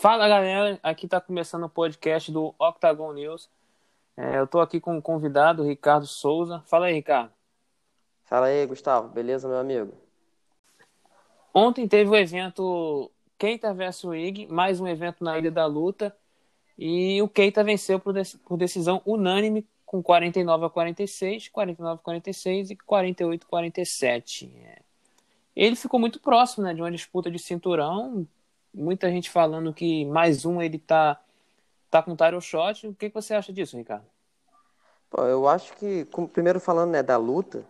Fala galera, aqui está começando o podcast do Octagon News. É, eu estou aqui com um convidado, Ricardo Souza. Fala aí, Ricardo. Fala aí, Gustavo. Beleza, meu amigo? Ontem teve o evento Keita vs Ig, mais um evento na Ilha da Luta. E o Keita venceu por, decisão unânime com 49 a 46, 49 a 46 e 48 a 47. É. Ele ficou muito próximo né, de uma disputa de cinturão, muita gente falando que mais um ele tá, tá com title shot. O que, que você acha disso, Ricardo? Pô, eu acho que, primeiro falando né, da luta,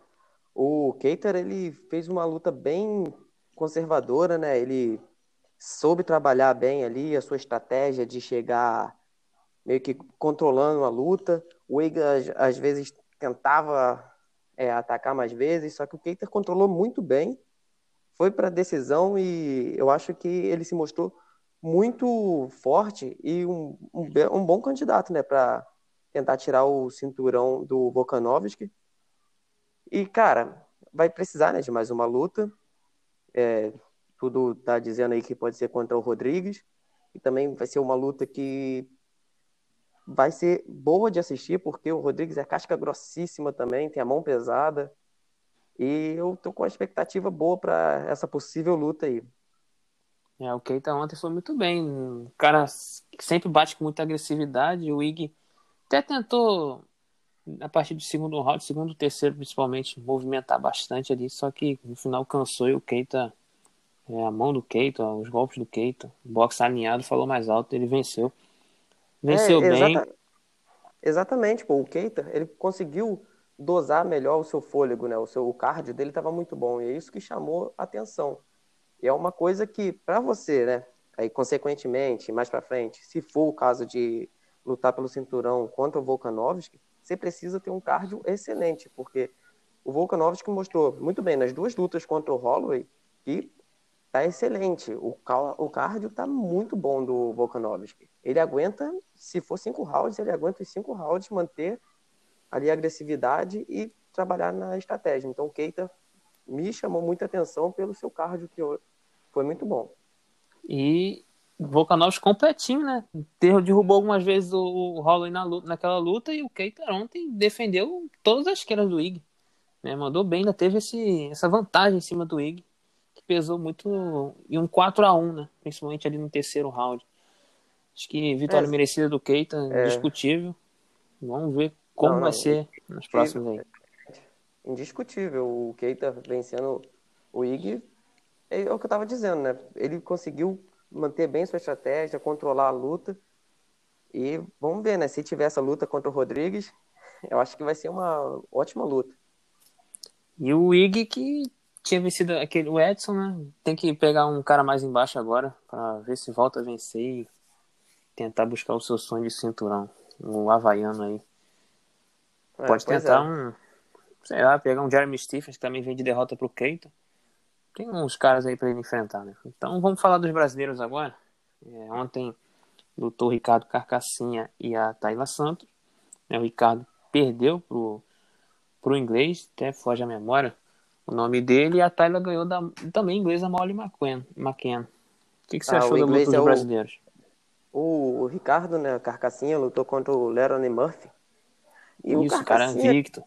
o Keiter ele fez uma luta bem conservadora, né? Ele soube trabalhar bem ali a sua estratégia de chegar meio que controlando a luta. O Iga às vezes tentava é, atacar mais vezes, só que o Keiter controlou muito bem foi para a decisão e eu acho que ele se mostrou muito forte e um, um, um bom candidato, né, para tentar tirar o cinturão do Volkanovski. E, cara, vai precisar, né, de mais uma luta. É, tudo tá dizendo aí que pode ser contra o Rodrigues. E também vai ser uma luta que vai ser boa de assistir, porque o Rodrigues é casca grossíssima também, tem a mão pesada. E eu tô com uma expectativa boa para essa possível luta aí. É, o Keita ontem foi muito bem. O cara sempre bate com muita agressividade. O Ig até tentou, a partir do segundo round, segundo, terceiro principalmente, movimentar bastante ali. Só que no final cansou e o Keita, é, a mão do Keita, os golpes do Keita, o boxe alinhado falou mais alto. Ele venceu. Venceu é, bem. Exatamente, pô, o Keita, ele conseguiu dosar melhor o seu fôlego, né? O seu o cardio dele estava muito bom e é isso que chamou atenção. E é uma coisa que para você, né? Aí consequentemente, mais para frente, se for o caso de lutar pelo cinturão contra o Volkanovski, você precisa ter um cardio excelente, porque o Volkanovski mostrou muito bem nas duas lutas contra o Holloway que tá excelente. O, o cardio tá muito bom do Volkanovski. Ele aguenta, se for cinco rounds, ele aguenta os cinco rounds manter ali a agressividade e trabalhar na estratégia. Então o Keita me chamou muita atenção pelo seu cardio, que foi muito bom. E Volkanovski completinho, né? Derrubou algumas vezes o Holloway na luta, naquela luta e o Keita ontem defendeu todas as esquerdas do Ig. Né? Mandou bem, ainda teve esse, essa vantagem em cima do Ig, que pesou muito. E um 4 a 1 né? Principalmente ali no terceiro round. Acho que vitória é, merecida do Keita, é. indiscutível. Vamos ver como não, vai não, ser nos próximos aí? Indiscutível. O Keita vencendo o Ig é, é o que eu estava dizendo, né? Ele conseguiu manter bem sua estratégia, controlar a luta. E vamos ver, né? Se tiver essa luta contra o Rodrigues, eu acho que vai ser uma ótima luta. E o Ig que tinha vencido aquele o Edson, né? Tem que pegar um cara mais embaixo agora para ver se volta a vencer e tentar buscar o seu sonho de cinturão, o havaiano aí. É, Pode tentar é. um, sei lá, pegar um Jeremy Stephens que também vem de derrota pro Keita. Tem uns caras aí para ele enfrentar, né? Então vamos falar dos brasileiros agora. É, ontem lutou o Ricardo Carcassinha e a Tayla Santos. É, o Ricardo perdeu pro, pro inglês, até foge a memória o nome dele, e a Tayla ganhou da, também inglesa Molly McQueen. McQueen. O que, que você ah, achou da luta dos é brasileiros? O, o Ricardo, né, Carcassinha, lutou contra o Lerone Murphy. E Isso, o cara invicto.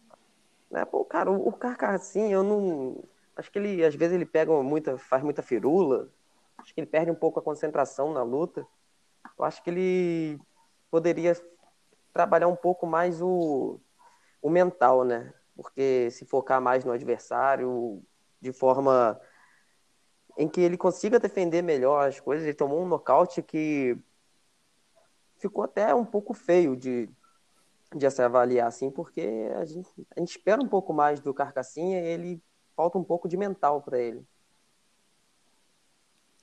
Né, pô, cara, o, o Carcassinha, eu não. Acho que ele, às vezes, ele pega muita. faz muita firula. Acho que ele perde um pouco a concentração na luta. Eu acho que ele poderia trabalhar um pouco mais o, o mental, né? Porque se focar mais no adversário de forma em que ele consiga defender melhor as coisas. Ele tomou um nocaute que ficou até um pouco feio de, de se avaliar assim, porque a gente, a gente espera um pouco mais do Carcassinha e ele falta um pouco de mental para ele.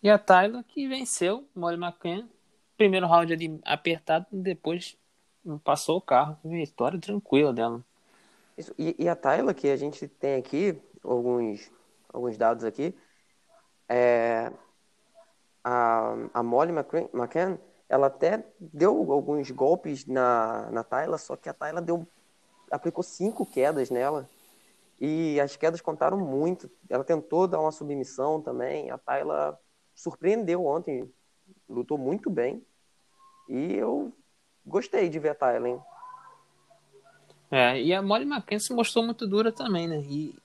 E a Tyler que venceu Molly McCann. Primeiro round ali apertado, depois passou o carro. Vitória tranquila dela. Isso. E, e, a Tyler, que a gente tem aqui, alguns, alguns dados aqui, é, a, a Molly McCann, ela até deu alguns golpes na, na Tayla, só que a Tayla deu, aplicou cinco quedas nela. E as quedas contaram muito. Ela tentou dar uma submissão também. A Tayla surpreendeu ontem lutou muito bem. E eu gostei de ver a Tyler. Hein? É, e a Molly McCann se mostrou muito dura também, né? E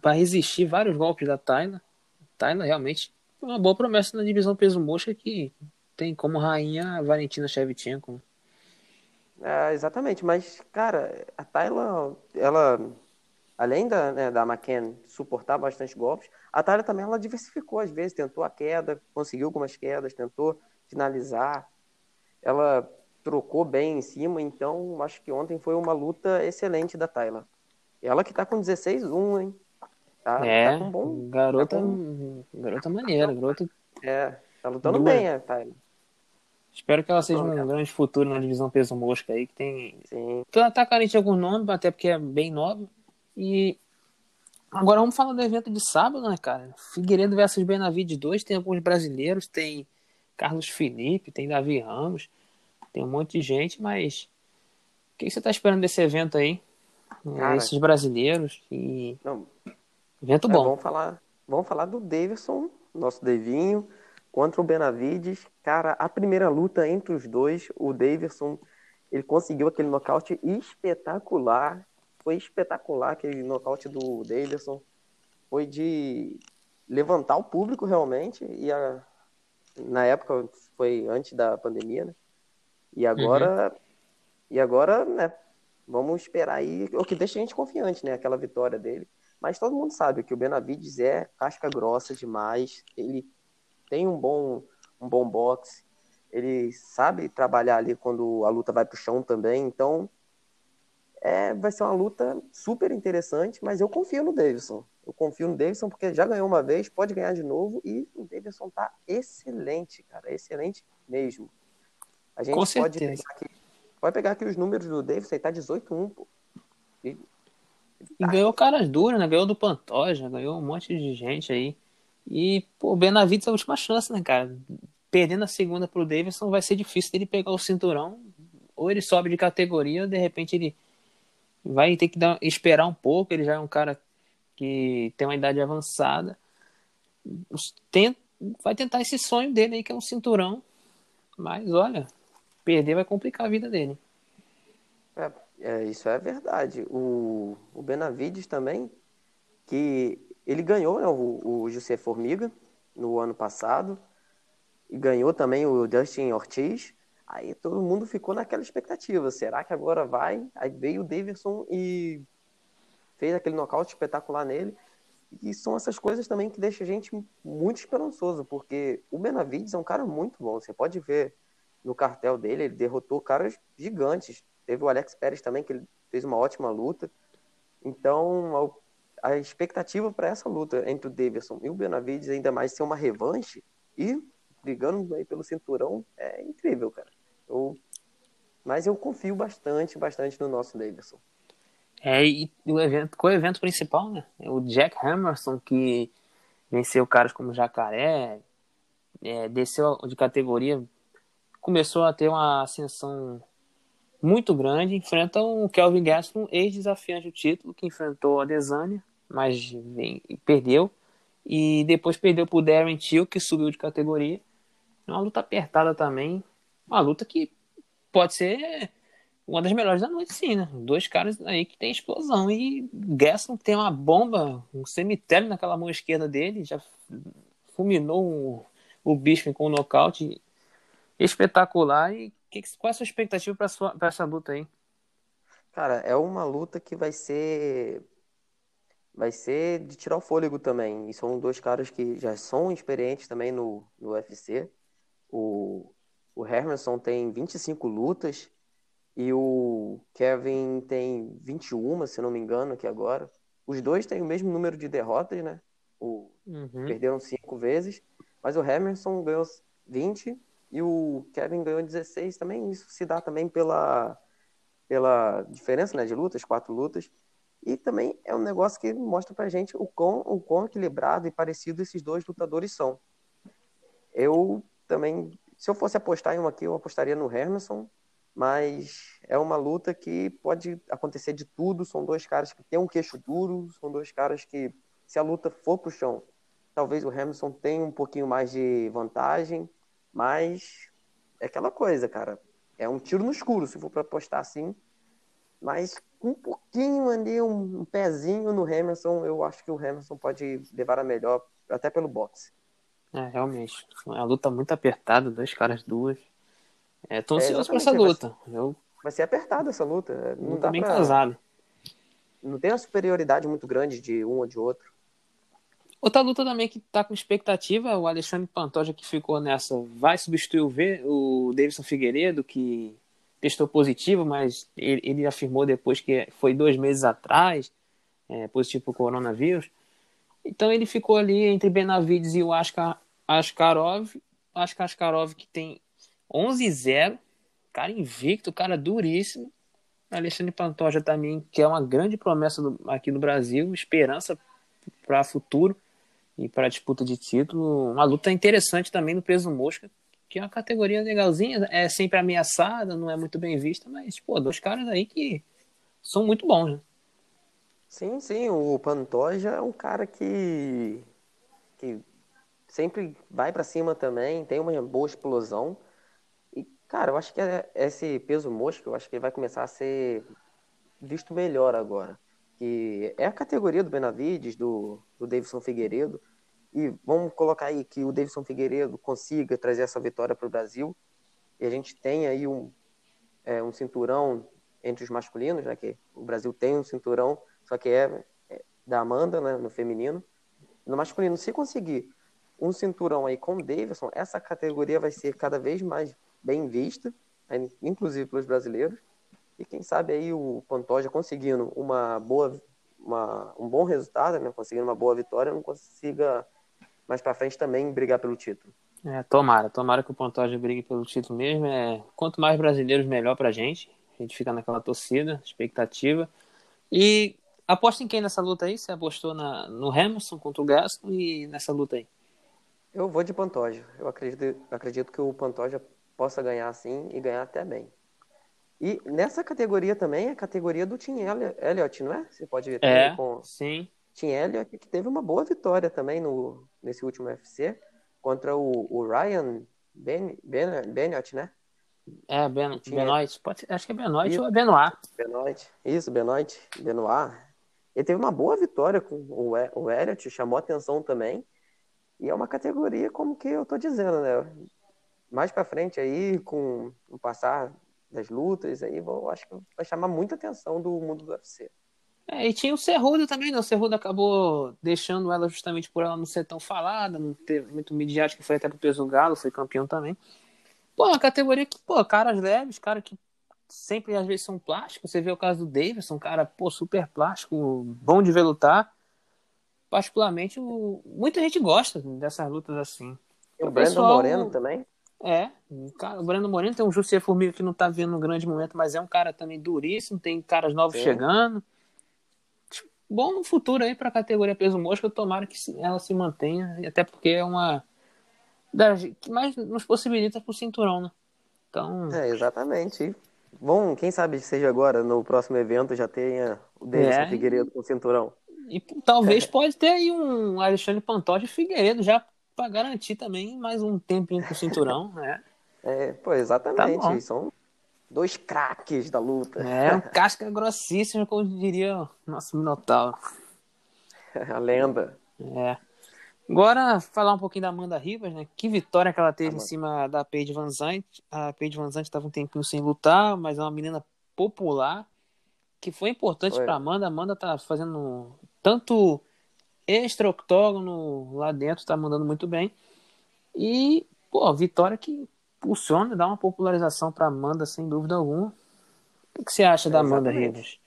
para resistir vários golpes da Tyler, Tyler realmente é uma boa promessa na divisão peso mosca que tem como rainha a Valentina Shevchenko. É, exatamente, mas, cara, a Tyler, ela, além da, né, da McCann suportar bastante golpes, a Tyler também ela diversificou às vezes, tentou a queda, conseguiu algumas quedas, tentou finalizar. Ela trocou bem em cima, então acho que ontem foi uma luta excelente da Tyler. Ela que tá com 16-1, hein? Tá, é, tá com bom. Garota, tá com... garota maneira, garota. É, tá lutando Duas. bem, a Tyler. Espero que ela seja um grande futuro na divisão peso mosca aí, que tem. Sim. Ela tá carente de algum nome, até porque é bem nova. E agora vamos falar do evento de sábado, né, cara? Figueiredo versus Benavides 2, tem alguns brasileiros, tem Carlos Felipe, tem Davi Ramos. Tem um monte de gente, mas o que você está esperando desse evento aí? Cara, Esses brasileiros e. Não, evento é, bom. vamos, falar, vamos falar do Davidson, nosso Devinho, contra o Benavides. Cara, a primeira luta entre os dois, o Davidson, ele conseguiu aquele nocaute espetacular. Foi espetacular aquele nocaute do Davidson. Foi de levantar o público realmente. E a, na época, foi antes da pandemia, né? E agora, uhum. e agora, né? Vamos esperar aí, o que deixa a gente confiante, né? Aquela vitória dele. Mas todo mundo sabe que o Benavides é casca grossa demais. Ele tem um bom, um bom boxe. Ele sabe trabalhar ali quando a luta vai pro chão também. Então, é, vai ser uma luta super interessante. Mas eu confio no Davidson. Eu confio no Davidson porque já ganhou uma vez, pode ganhar de novo. E o Davidson tá excelente, cara. Excelente mesmo. A gente Com pode certeza. pegar, aqui, pode pegar aqui os números do Davidson, ele tá 18-1, pô. E, e ganhou caras duras, né? Ganhou do Pantoja, ganhou um monte de gente aí. E, pô, Benavides é a última chance, né, cara? Perdendo a segunda pro Davidson, vai ser difícil dele pegar o cinturão. Ou ele sobe de categoria, ou de repente ele vai ter que dar, esperar um pouco. Ele já é um cara que tem uma idade avançada. Tem, vai tentar esse sonho dele aí, que é um cinturão. Mas olha, perder vai complicar a vida dele. É, é, isso é verdade. O, o Benavides também, que ele ganhou né, o, o José Formiga no ano passado, e ganhou também o Dustin Ortiz. Aí todo mundo ficou naquela expectativa. Será que agora vai? Aí veio o Davidson e fez aquele nocaute espetacular nele. E são essas coisas também que deixam a gente muito esperançoso, porque o Benavides é um cara muito bom. Você pode ver no cartel dele, ele derrotou caras gigantes. Teve o Alex Pérez também, que ele fez uma ótima luta. Então, a, expectativa para essa luta entre o Davidson e o Benavides, ainda mais ser uma revanche e brigando aí pelo cinturão, é incrível, cara. Eu, mas eu confio bastante, bastante no nosso Davidson. É, e o evento, qual é o evento principal, né? O Jack Hammerson, que venceu caras como Jacaré, é, desceu de categoria começou a ter uma ascensão muito grande, enfrenta o Kelvin Gaston, ex-desafiante do título, que enfrentou a Desânia, mas perdeu. E depois perdeu para o Darren Till, que subiu de categoria. É uma luta apertada também. Uma luta que pode ser uma das melhores da noite, sim, né? Dois caras aí que tem explosão. E Gaston tem uma bomba, um cemitério naquela mão esquerda dele, já fulminou o, o bicho com um nocaute espetacular. E que, qual é a sua expectativa para essa luta aí? Cara, é uma luta que vai ser. Vai ser de tirar o fôlego também. E são dois caras que já são experientes também no, no UFC. O, o Hermanson tem 25 lutas e o Kevin tem 21, se não me engano, aqui agora. Os dois têm o mesmo número de derrotas, né? O, uhum. Perderam cinco vezes, mas o Hermanson ganhou 20 e o Kevin ganhou 16 também. Isso se dá também pela, pela diferença né, de lutas, quatro lutas. E também é um negócio que mostra pra gente o quão, o quão equilibrado e parecido esses dois lutadores são. Eu também, se eu fosse apostar em um aqui, eu apostaria no Hermanson, mas é uma luta que pode acontecer de tudo. São dois caras que têm um queixo duro, são dois caras que, se a luta for pro chão, talvez o Hermanson tenha um pouquinho mais de vantagem, Mas é aquela coisa, cara. É um tiro no escuro, se for para apostar assim. Mas um pouquinho ali, um, um pezinho no Hamilton, eu acho que o Hamilton pode levar a melhor, até pelo boxe. É, realmente. É uma luta muito apertada, dois caras, duas. É, tô ansioso é, pra essa luta. Vai ser, eu... vai ser apertada essa luta. Não luta dá bem pra... casado. Não tem uma superioridade muito grande de um ou de outro. Outra luta também que tá com expectativa, o Alexandre Pantoja que ficou nessa, vai substituir o, v, o Davidson Figueiredo, que testou positivo, mas ele, ele afirmou depois que foi dois meses atrás, é, positivo para o coronavírus. Então ele ficou ali entre Benavides e o Askar, Askarov. Askar Askarov que tem 11-0, cara invicto, cara duríssimo. Alexandre Pantoja também, que é uma grande promessa do, aqui no Brasil, esperança para futuro e para disputa de título. Uma luta interessante também no peso mosca, que é uma categoria legalzinha, é sempre ameaçada, não é muito bem vista, mas, pô, dois caras aí que são muito bons, né? Sim, sim, o Pantoja é um cara que, que sempre vai para cima também, tem uma boa explosão. E, cara, eu acho que é, esse peso mosca, eu acho que ele vai começar a ser visto melhor agora. Que é a categoria do Benavides, do, do Davidson Figueiredo. E vamos colocar aí que o Davidson Figueiredo consiga trazer essa vitória para o Brasil. E a gente tem aí um, é, um cinturão entre os masculinos, né? Que o Brasil tem um cinturão, só que é, é da Amanda, né? No feminino. No masculino, se conseguir um cinturão aí com o Davidson, essa categoria vai ser cada vez mais bem vista, inclusive pelos brasileiros. E quem sabe aí o Pantoja conseguindo uma boa, uma, um bom resultado, né? conseguindo uma boa vitória, não consiga mais para frente também brigar pelo título. É, tomara, tomara que o Pantoja brigue pelo título mesmo. É, quanto mais brasileiros, melhor pra gente. A gente fica naquela torcida, expectativa. E aposta em quem nessa luta aí? Você apostou na, no Hamilton contra o Gaston e nessa luta aí? Eu vou de Pantoja. Eu acredito, acredito que o Pantoja possa ganhar sim e ganhar até bem. E nessa categoria também é a categoria do Tim Elliott, não é? Você pode ver é, com... sim. Tim Elliott, que teve uma boa vitória também no, nesse último UFC, contra o, o Ryan ben, ben, Benoit, né? É, ben, Tinha... Benoit. Pode, acho que é Benoit ou é Benoit. Benoit. Isso, Benoit. Benoit. Ele teve uma boa vitória com o, o Elliott, chamou atenção também. E é uma categoria como que eu tô dizendo, né? Mais para frente aí, com o passar das lutas, aí vou, acho que vai chamar muita atenção do mundo do UFC. É, e tinha o Cerrudo também, né? O Cerrudo acabou deixando ela justamente por ela não ser tão falada, não ter muito midiática, foi até pro peso galo, foi campeão também. Pô, uma categoria que, pô, caras leves, cara que sempre às vezes são plásticos. Você vê o caso do Davidson, um cara, pô, super plástico, bom de ver lutar. Particularmente, o... muita gente gosta dessas lutas assim. E o, o Brandon pessoal... Moreno também? É, o Brandon Moreno tem um José Formiga que não tá vendo um grande momento, mas é um cara também duríssimo, tem caras novos Sim. chegando bom futuro aí para a categoria peso mosca. Tomara que ela se mantenha, até porque é uma das que mais nos possibilita pro cinturão, né? Então. É, exatamente. Bom, quem sabe seja agora, no próximo evento, já tenha o Denis é, Figueiredo com o cinturão. E talvez é. pode ter aí um Alexandre Pantoja Figueiredo já para garantir também mais um tempinho com o cinturão, né? É, pô, exatamente. Tá São Dois craques da luta. É, um casca grossíssima, como diria o nosso Minotauro. A lenda. É. Agora, falar um pouquinho da Amanda Rivas, né? Que vitória que ela teve Amanda. em cima da Paige Van Zandt. A Paige Van Zandt estava um tempinho sem lutar, mas é uma menina popular, que foi importante para Amanda. A Amanda tá fazendo tanto extra-octógono lá dentro, tá mandando muito bem. E, pô, vitória que impulsiona, dá uma popularização para Amanda, sem dúvida alguma. O que você acha da Amanda Rivas?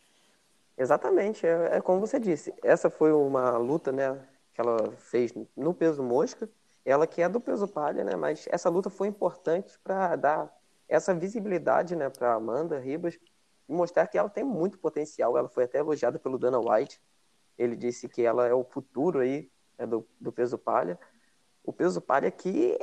Exatamente, é, é, como você disse. Essa foi uma luta, né, que ela fez no peso mosca. Ela que é do peso palha, né, mas essa luta foi importante para dar essa visibilidade, né, para Amanda Ribas e mostrar que ela tem muito potencial. Ela foi até elogiada pelo Dana White. Ele disse que ela é o futuro aí né, do, do peso palha. O peso palha que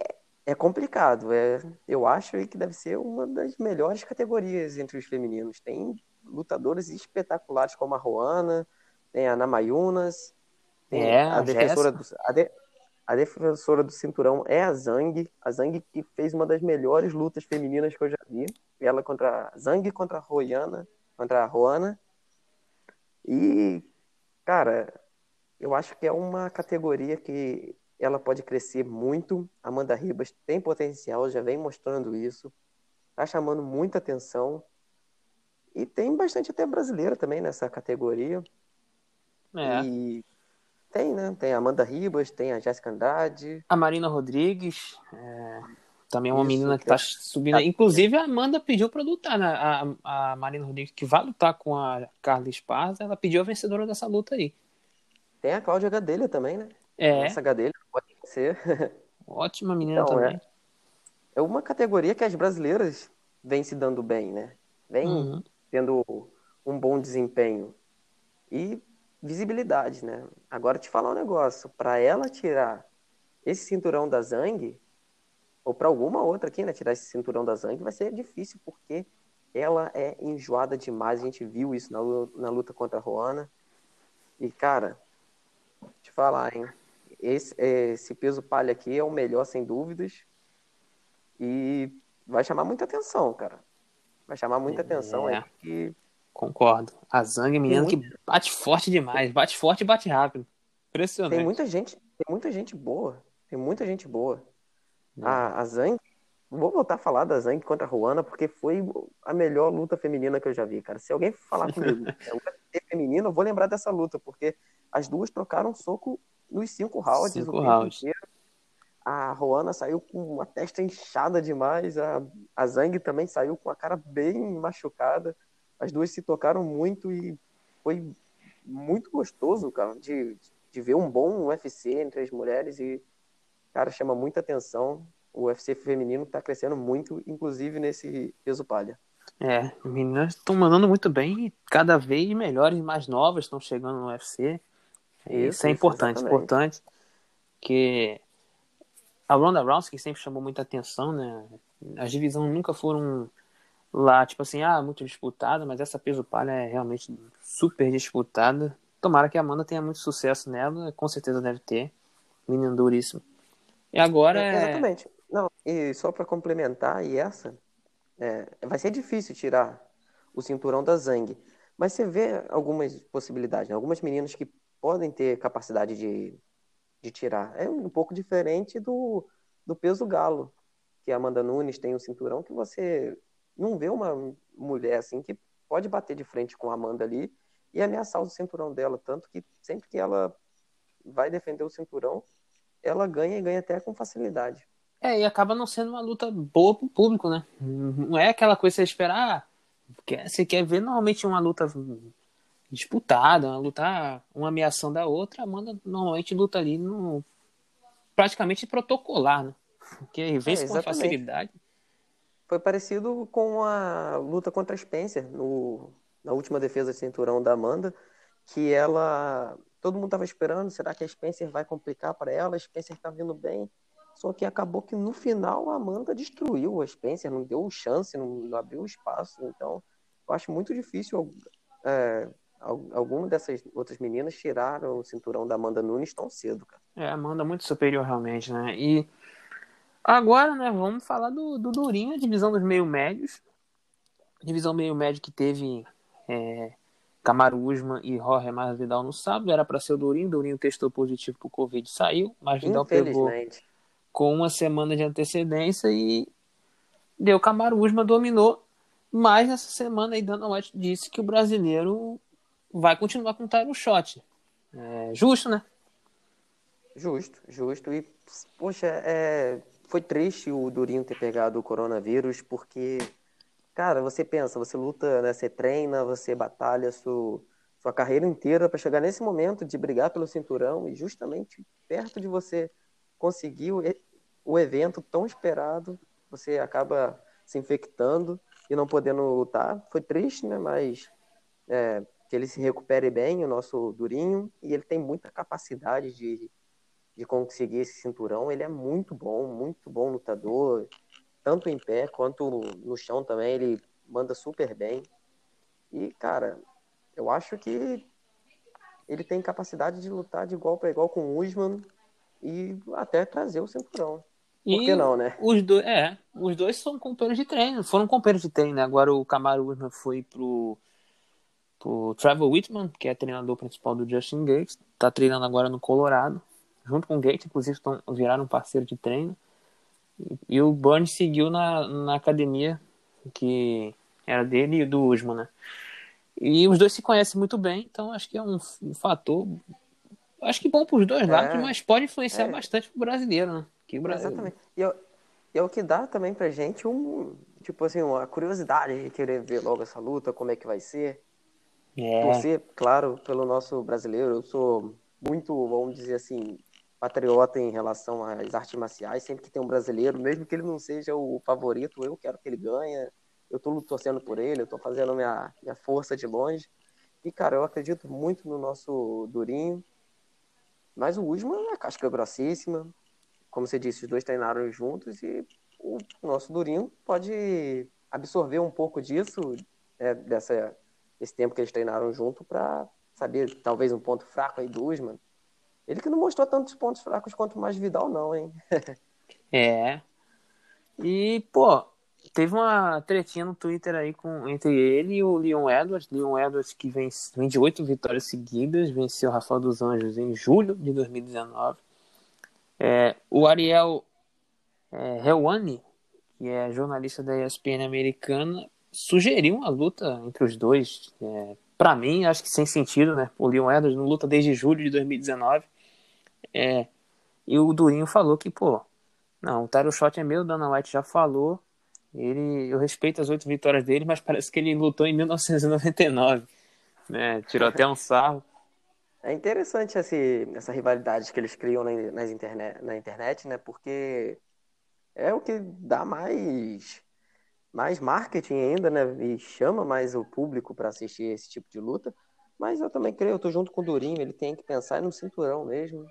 é complicado. É, eu acho que deve ser uma das melhores categorias entre os femininos. Tem lutadoras espetaculares como a Roana, tem a Namayunas, tem é, a, defensora do, a, de, A defensora do cinturão é a Zhang. A Zhang que fez uma das melhores lutas femininas que eu já vi. Ela contra a Zhang contra a Royana, contra a Roana. E, cara, eu acho que é uma categoria que ela pode crescer muito. Amanda Ribas tem potencial, já vem mostrando isso. Tá chamando muita atenção. E tem bastante até brasileira também nessa categoria. É. E tem, né? Tem a Amanda Ribas, tem a Jéssica Andrade. A Marina Rodrigues. É... Também é uma Isso, menina que que é- tá subindo. Inclusive, a Amanda pediu pra lutar, né? A, a Marina Rodrigues, que vai lutar com a Carla Esparza, ela pediu a vencedora dessa luta aí. Tem a Cláudia Gadelha também, né? É, Essa Gadelha pode ser. ótima menina Então, também. É uma categoria que as brasileiras vêm se dando bem, né? Vem Uhum. tendo um bom desempenho. E visibilidade, né? Agora te falar um negócio, para ela tirar esse cinturão da Zang, ou para alguma outra aqui, né, tirar esse cinturão da Zang, vai ser difícil porque ela é enjoada demais. A gente viu isso na, na luta contra a Roana. E cara, te falar, hein? Esse, esse peso palha aqui é o melhor, sem dúvidas. E vai chamar muita atenção, cara. Vai chamar muita atenção É. aí, porque Concordo. A Zang é menina que bate forte demais. Bate forte e bate rápido. Impressionante. Tem muita gente, tem muita gente boa. Tem muita gente boa. A, a Zang, vou voltar a falar da Zang contra a Ruana, porque foi a melhor luta feminina que eu já vi, cara. Se alguém falar comigo, é feminina, eu vou lembrar dessa luta, porque as duas trocaram soco nos cinco rounds. Cinco o rounds. inteiro. A Ruana saiu com uma testa inchada demais. A, a Zang também saiu com a cara bem machucada. As duas se tocaram muito e foi muito gostoso, cara, de, de ver um bom UFC entre as mulheres e, cara, chama muita atenção. O UFC feminino tá crescendo muito, inclusive nesse peso palha. É, as meninas estão mandando muito bem e cada vez melhores e mais novas estão chegando no UFC. Isso, Isso, é importante, importante. Que a Ronda Rousey que sempre chamou muita atenção, né? As divisões nunca foram lá, tipo assim, ah, muito disputada, mas essa peso palha é realmente super disputada. Tomara que a Amanda tenha muito sucesso nela, com certeza deve ter. Menina duríssima. E agora é... Exatamente. Não, e só para complementar, e essa, é, vai ser difícil tirar o cinturão da Zang, mas você vê algumas possibilidades, né? algumas meninas que podem ter capacidade de, de tirar. É um pouco diferente do, do peso galo, que a Amanda Nunes tem um cinturão que você não vê uma mulher assim que pode bater de frente com a Amanda ali e ameaçar o cinturão dela, tanto que sempre que ela vai defender o cinturão, ela ganha e ganha até com facilidade. É, e acaba não sendo uma luta boa pro público, né? Não é aquela coisa que você esperar. Ah, você quer ver normalmente uma luta disputada, uma luta, uma ameação da outra, a Amanda normalmente luta ali no praticamente protocolar, né? Porque vence É, com facilidade. Foi parecido com a luta contra a Spencer no, na última defesa de cinturão da Amanda, que ela. Todo mundo estava esperando, será que a Spencer vai complicar para ela? A Spencer está vindo bem. Só que acabou que no final a Amanda destruiu a Spencer, não deu chance, não, não abriu espaço. Então, eu acho muito difícil é, alguma dessas outras meninas tiraram o cinturão da Amanda Nunes tão cedo, cara. É, Amanda muito superior realmente, né? E agora, né, vamos falar do, do Durinho, a divisão dos meio médios. Divisão meio médio que teve é, Camaro Usman e Jorge Masvidal no sábado, era para ser o Durinho, Durinho testou positivo pro Covid, saiu, Masvidal pegou com uma semana de antecedência e deu Camaro Usman, dominou, mas nessa semana aí Dana White disse que o brasileiro vai continuar com o title shot. É, justo, né? Justo, justo. E, poxa, é, foi triste o Durinho ter pegado o coronavírus, porque, cara, você pensa, você luta, né, você treina, você batalha sua, sua carreira inteira para chegar nesse momento de brigar pelo cinturão e justamente perto de você conseguir o, o evento tão esperado, você acaba se infectando e não podendo lutar. Foi triste, né? Mas é, que ele se recupere bem, o nosso Durinho, e ele tem muita capacidade de, de conseguir esse cinturão. Ele é muito bom, muito bom lutador, tanto em pé quanto no chão também. Ele manda super bem. E, cara, eu acho que ele tem capacidade de lutar de igual para igual com o Usman e até trazer o cinturão. Por e que não, né? Os dois, é, os dois são companheiros de treino, foram companheiros de treino, né? Agora o Camaro Usman foi pro, pro Trevor Whitman, que é treinador principal do Justin Gates, tá treinando agora no Colorado, junto com o Gates, inclusive estão, viraram parceiro de treino. E, e o Burns seguiu na, na academia que era dele e do Usman, né? E os dois se conhecem muito bem, então acho que é um, um fator, acho que bom para os dois é, lados, mas pode influenciar é. bastante para o brasileiro, né? Que o Brasil... Exatamente. E é, é o que dá também pra gente um, tipo assim, uma curiosidade de querer ver logo essa luta, como é que vai ser. É. Torcer, claro, pelo nosso brasileiro. Eu sou muito, vamos dizer assim, patriota em relação às artes marciais. Sempre que tem um brasileiro, mesmo que ele não seja o favorito, eu quero que ele ganhe. Eu tô torcendo por ele, eu tô fazendo minha, minha força de longe. E, cara, eu acredito muito no nosso Durinho. Mas o Usman é casca grossíssima como você disse, os dois treinaram juntos e o nosso Durinho pode absorver um pouco disso, é, dessa, esse tempo que eles treinaram junto, para saber talvez um ponto fraco aí do Usman. Ele que não mostrou tantos pontos fracos quanto mais Vidal, não, hein? é. E, pô, teve uma tretinha no Twitter aí com, entre ele e o Leon Edwards. Leon Edwards que vem, vem de oito vitórias seguidas, venceu Rafael dos Anjos em julho de 2019. É, o Ariel é, Helwani, que é jornalista da ESPN americana, sugeriu uma luta entre os dois. É, para mim, acho que sem sentido, né? O Leon Edwards não luta desde julho de 2019. É, e o Durinho falou que, pô, não, o title shot é meu, o Dana White já falou. Ele, eu respeito as oito vitórias dele, mas parece que ele lutou em 1999. Né? Tirou até um sarro. É interessante esse, essa rivalidade que eles criam na, nas internet, na internet, né? Porque é o que dá mais, mais marketing ainda, né? E chama mais o público para assistir esse tipo de luta. Mas eu também creio, eu tô junto com o Durinho, ele tem que pensar no cinturão mesmo.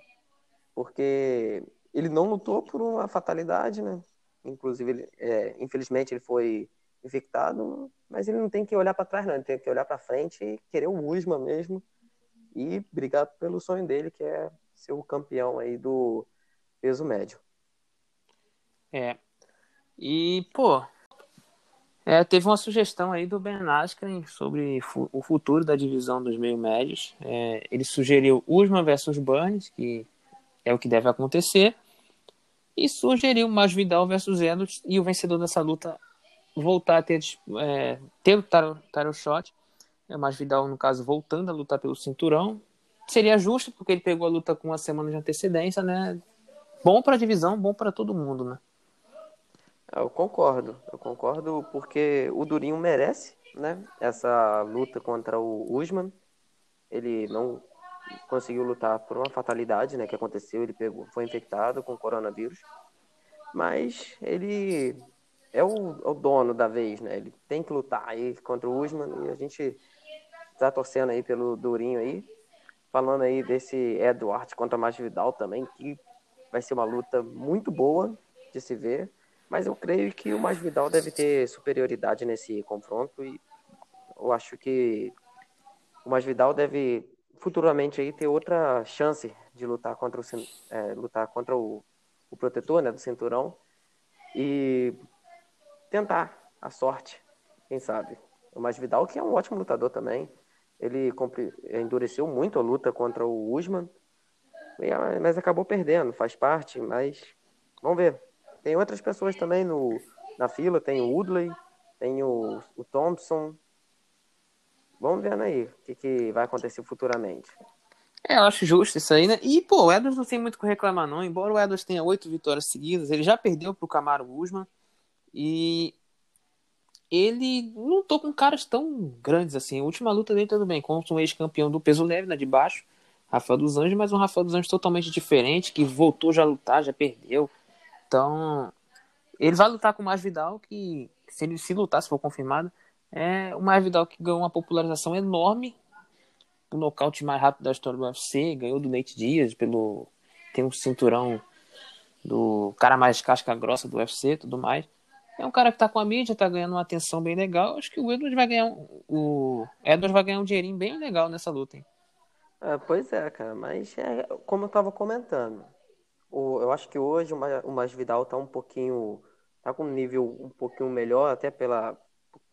Porque ele não lutou por uma fatalidade, né? Inclusive, ele, é, infelizmente, ele foi infectado, mas ele não tem que olhar para trás, não. Ele tem que olhar para frente e querer o Usma mesmo e brigar pelo sonho dele, que é ser o campeão aí do peso médio. É. E, pô, é, teve uma sugestão aí do Ben Askren sobre o futuro da divisão dos meio médios. É, ele sugeriu Usman versus Burns, que é o que deve acontecer, e sugeriu Masvidal versus Edwards e o vencedor dessa luta voltar a ter, é, ter o title shot é mais Vidal, no caso, voltando a lutar pelo cinturão. Seria justo, porque ele pegou a luta com uma semana de antecedência, né? Bom para a divisão, bom para todo mundo, né? Eu concordo, eu concordo porque o Durinho merece, né? Essa luta contra o Usman. Ele não conseguiu lutar por uma fatalidade, né? Que aconteceu, ele pegou, foi infectado com coronavírus. Mas ele é o, é o dono da vez, né? Ele tem que lutar aí contra o Usman e a gente tá torcendo aí pelo Durinho aí. Falando aí desse Edward contra Masvidal também, que vai ser uma luta muito boa de se ver. Mas eu creio que o Masvidal deve ter superioridade nesse confronto e eu acho que o Masvidal deve futuramente aí ter outra chance de lutar contra o, é, lutar contra o, o protetor né, do cinturão e tentar a sorte, quem sabe. O Masvidal que é um ótimo lutador também, ele endureceu muito a luta contra o Usman, mas acabou perdendo, faz parte, mas vamos ver. Tem outras pessoas também no, na fila, tem o Woodley, tem o, o Thompson. Vamos vendo aí o que, que vai acontecer futuramente. É, eu acho justo isso aí, né? E, pô, o Edwards não tem muito o que reclamar, não. Embora o Edwards tenha oito vitórias seguidas, ele já perdeu pro Camaro Usman. E ele não lutou com caras tão grandes assim. A última luta dele, tudo bem, contra um ex-campeão do peso leve, né, de baixo, Rafael dos Anjos, mas um Rafael dos Anjos totalmente diferente, que voltou já a lutar, já perdeu. Então, ele vai lutar com o Mais Vidal, que se ele se lutar, se for confirmado, é o Mais Vidal que ganhou uma popularização enorme, o nocaute mais rápido da história do UFC, ganhou do Nate Diaz, pelo tem um cinturão do cara mais casca grossa do UFC, tudo mais. É um cara que tá com a mídia, tá ganhando uma atenção bem legal. Acho que o Edwards vai ganhar um, o Edwards vai ganhar um dinheirinho bem legal nessa luta, hein? É, pois é, cara, mas é, como eu tava comentando, O, eu acho que hoje o Masvidal tá um pouquinho. tá com um nível um pouquinho melhor, até pela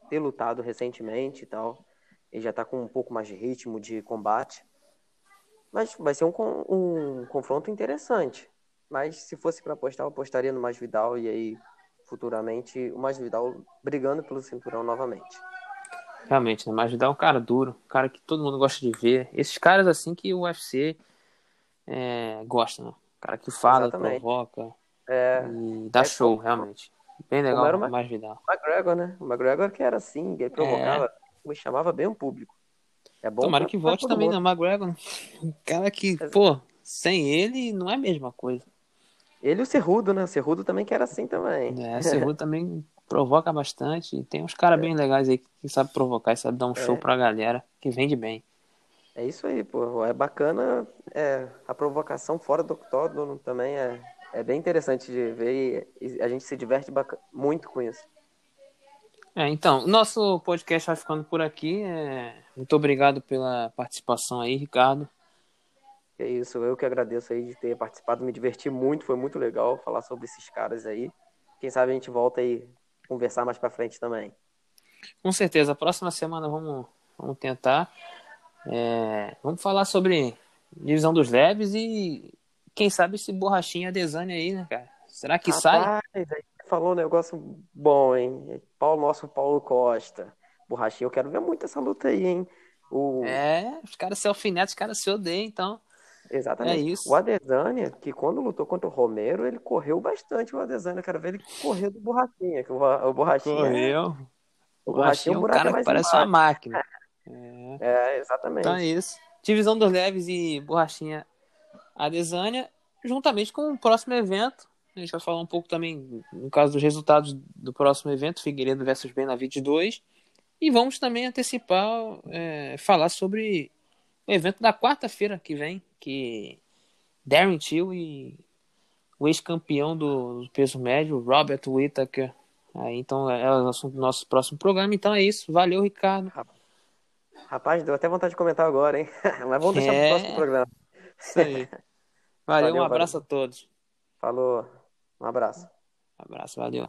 ter lutado recentemente e tal. Ele já tá com um pouco mais de ritmo de combate. Mas vai ser um, um confronto interessante. Mas se fosse para apostar, eu apostaria no Masvidal e aí futuramente o Masvidal brigando pelo cinturão novamente. Realmente, né? Masvidal é um cara duro, um cara que todo mundo gosta de ver. Esses caras assim que o UFC é, gosta, né? Cara que fala, Exatamente. provoca é, e dá é show, como, realmente. Bem legal era o Masvidal. O McGregor, né? O McGregor que era assim, ele provocava, é. chamava bem o público. É bom Tomara que volte também, né? O McGregor. Um cara que, pô, sem ele não é a mesma coisa. Ele e o Cerrudo, né? O Cerrudo também que era assim também. É, o Cerrudo também provoca bastante. E tem uns caras é. bem legais aí que sabem provocar e sabem dar um é. show pra galera, que vende bem. É isso aí, pô. É bacana é, a provocação fora do octógono também é, é bem interessante de ver e a gente se diverte muito com isso. É, então, nosso podcast vai ficando por aqui. É... Muito obrigado pela participação aí, Ricardo. É isso, eu que agradeço aí de ter participado, me diverti muito, foi muito legal falar sobre esses caras aí. Quem sabe a gente volta aí conversar mais para frente também. Com certeza, a próxima semana vamos, vamos tentar. É, vamos falar sobre divisão dos leves e quem sabe esse borrachinha Desane aí, né, cara? Será que Rapaz, sai? Falou um negócio bom, hein? Paulo, nosso Paulo Costa. Borrachinha, eu quero ver muito essa luta aí, hein? O... É, os caras se alfinetam, os caras se odeiam, então. Exatamente. É isso. O Adesanya, que quando lutou contra o Romero, ele correu bastante o Adesanya. Eu quero ver ele correr do Borrachinha. Que o, o Borrachinha. Correu. O Borrachinha é um cara que parece embaixo. uma máquina. É. é, exatamente. Então é isso. Divisão dos leves e Borrachinha Adesanya, juntamente com o próximo evento. A gente vai falar um pouco também, no caso dos resultados do próximo evento, Figueiredo versus Benavides 2. E vamos também antecipar, é, falar sobre o evento da quarta-feira que vem, que Darren Till e o ex-campeão do peso médio, Robert Whittaker. Aí, então é o assunto do nosso próximo programa. Então é isso. Valeu, Ricardo. Rapaz, deu até vontade de comentar agora, hein? Mas vamos deixar é... pro próximo programa. Isso aí. Valeu, valeu um abraço valeu. a todos. Falou. Um abraço. Um abraço, valeu.